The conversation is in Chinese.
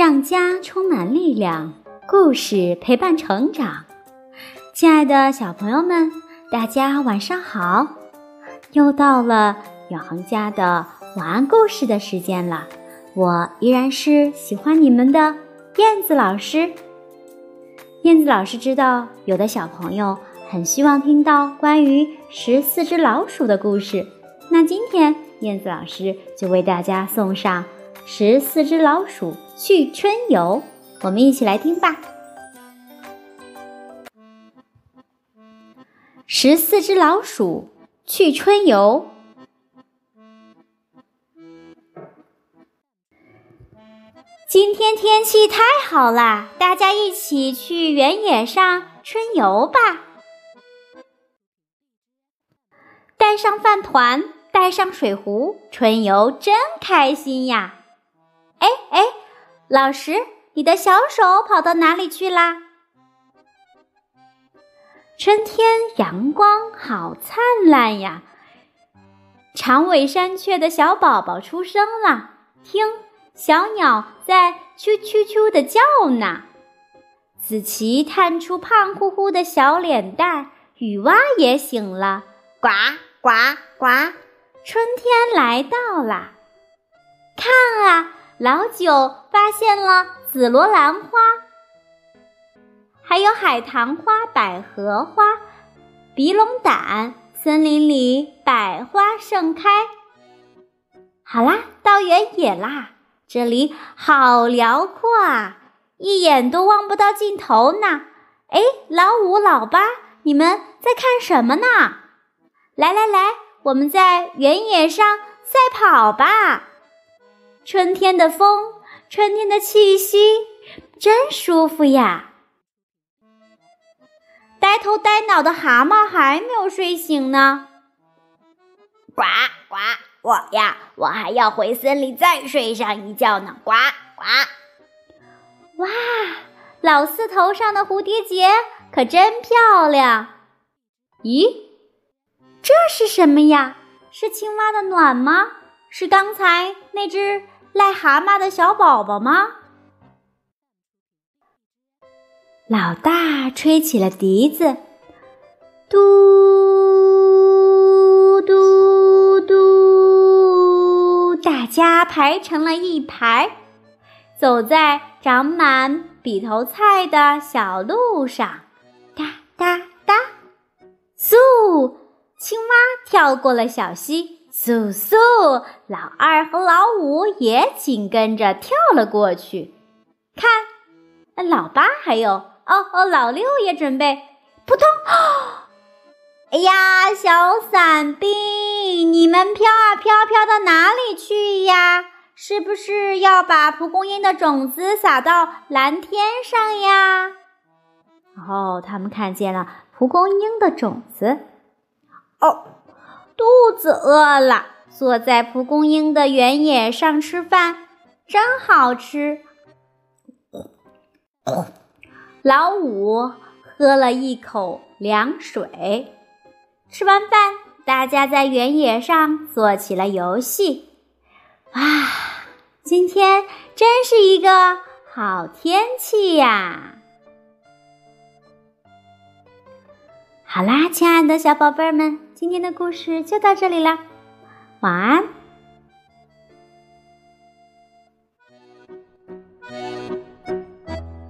让家充满力量，故事陪伴成长。亲爱的小朋友们，大家晚上好！又到了远航家的晚安故事的时间了。我依然是喜欢你们的燕子老师。燕子老师知道，有的小朋友很希望听到关于十四只老鼠的故事。那今天，燕子老师就为大家送上《十四只老鼠去春游》，我们一起来听吧。十四只老鼠去春游。今天天气太好啦，大家一起去原野上春游吧！带上饭团，带上水壶，春游真开心呀！哎哎，老师，你的小手跑到哪里去啦？春天阳光好灿烂呀！长尾山雀的小宝宝出生了，听。小鸟在啾啾啾的叫呢，子琪探出胖乎乎的小脸蛋，雨蛙也醒了，呱呱呱，春天来到啦！老九发现了紫罗兰花，还有海棠花、百合花、鼻龙胆，森林里百花盛开。好啦，到原野啦！这里好辽阔啊，一眼都望不到尽头呢。哎，老五、老八，你们在看什么呢？来来来，我们在原野上赛跑吧！春天的风，春天的气息，真舒服呀。呆头呆脑的蛤蟆还没有睡醒呢，呱呱。我呀，我还要回森林再睡上一觉呢！呱呱！哇，老四头上的蝴蝶结可真漂亮！咦，这是什么呀？是青蛙的卵吗？是刚才那只癞蛤蟆的小宝宝吗？老大吹起了笛子，嘟嘟嘟，大。家排成了一排，走在长满笔头菜的小路上，哒哒哒，嗖！青蛙跳过了小溪，嗖嗖！老二和老五也紧跟着跳了过去。看，老八还有哦哦，老六也准备，扑通！哎呀，小伞兵，你们飘啊飘，飘到哪里去呀？是不是要把蒲公英的种子撒到蓝天上呀？哦，他们看见了蒲公英的种子。哦，子饿了，坐在蒲公英的原野上吃饭，真好吃。老五喝了一口凉水。吃完饭，大家在原野上做起了游戏。哇，今天真是一个好天气呀！好啦，亲爱的小宝贝们，今天的故事就到这里了，晚安。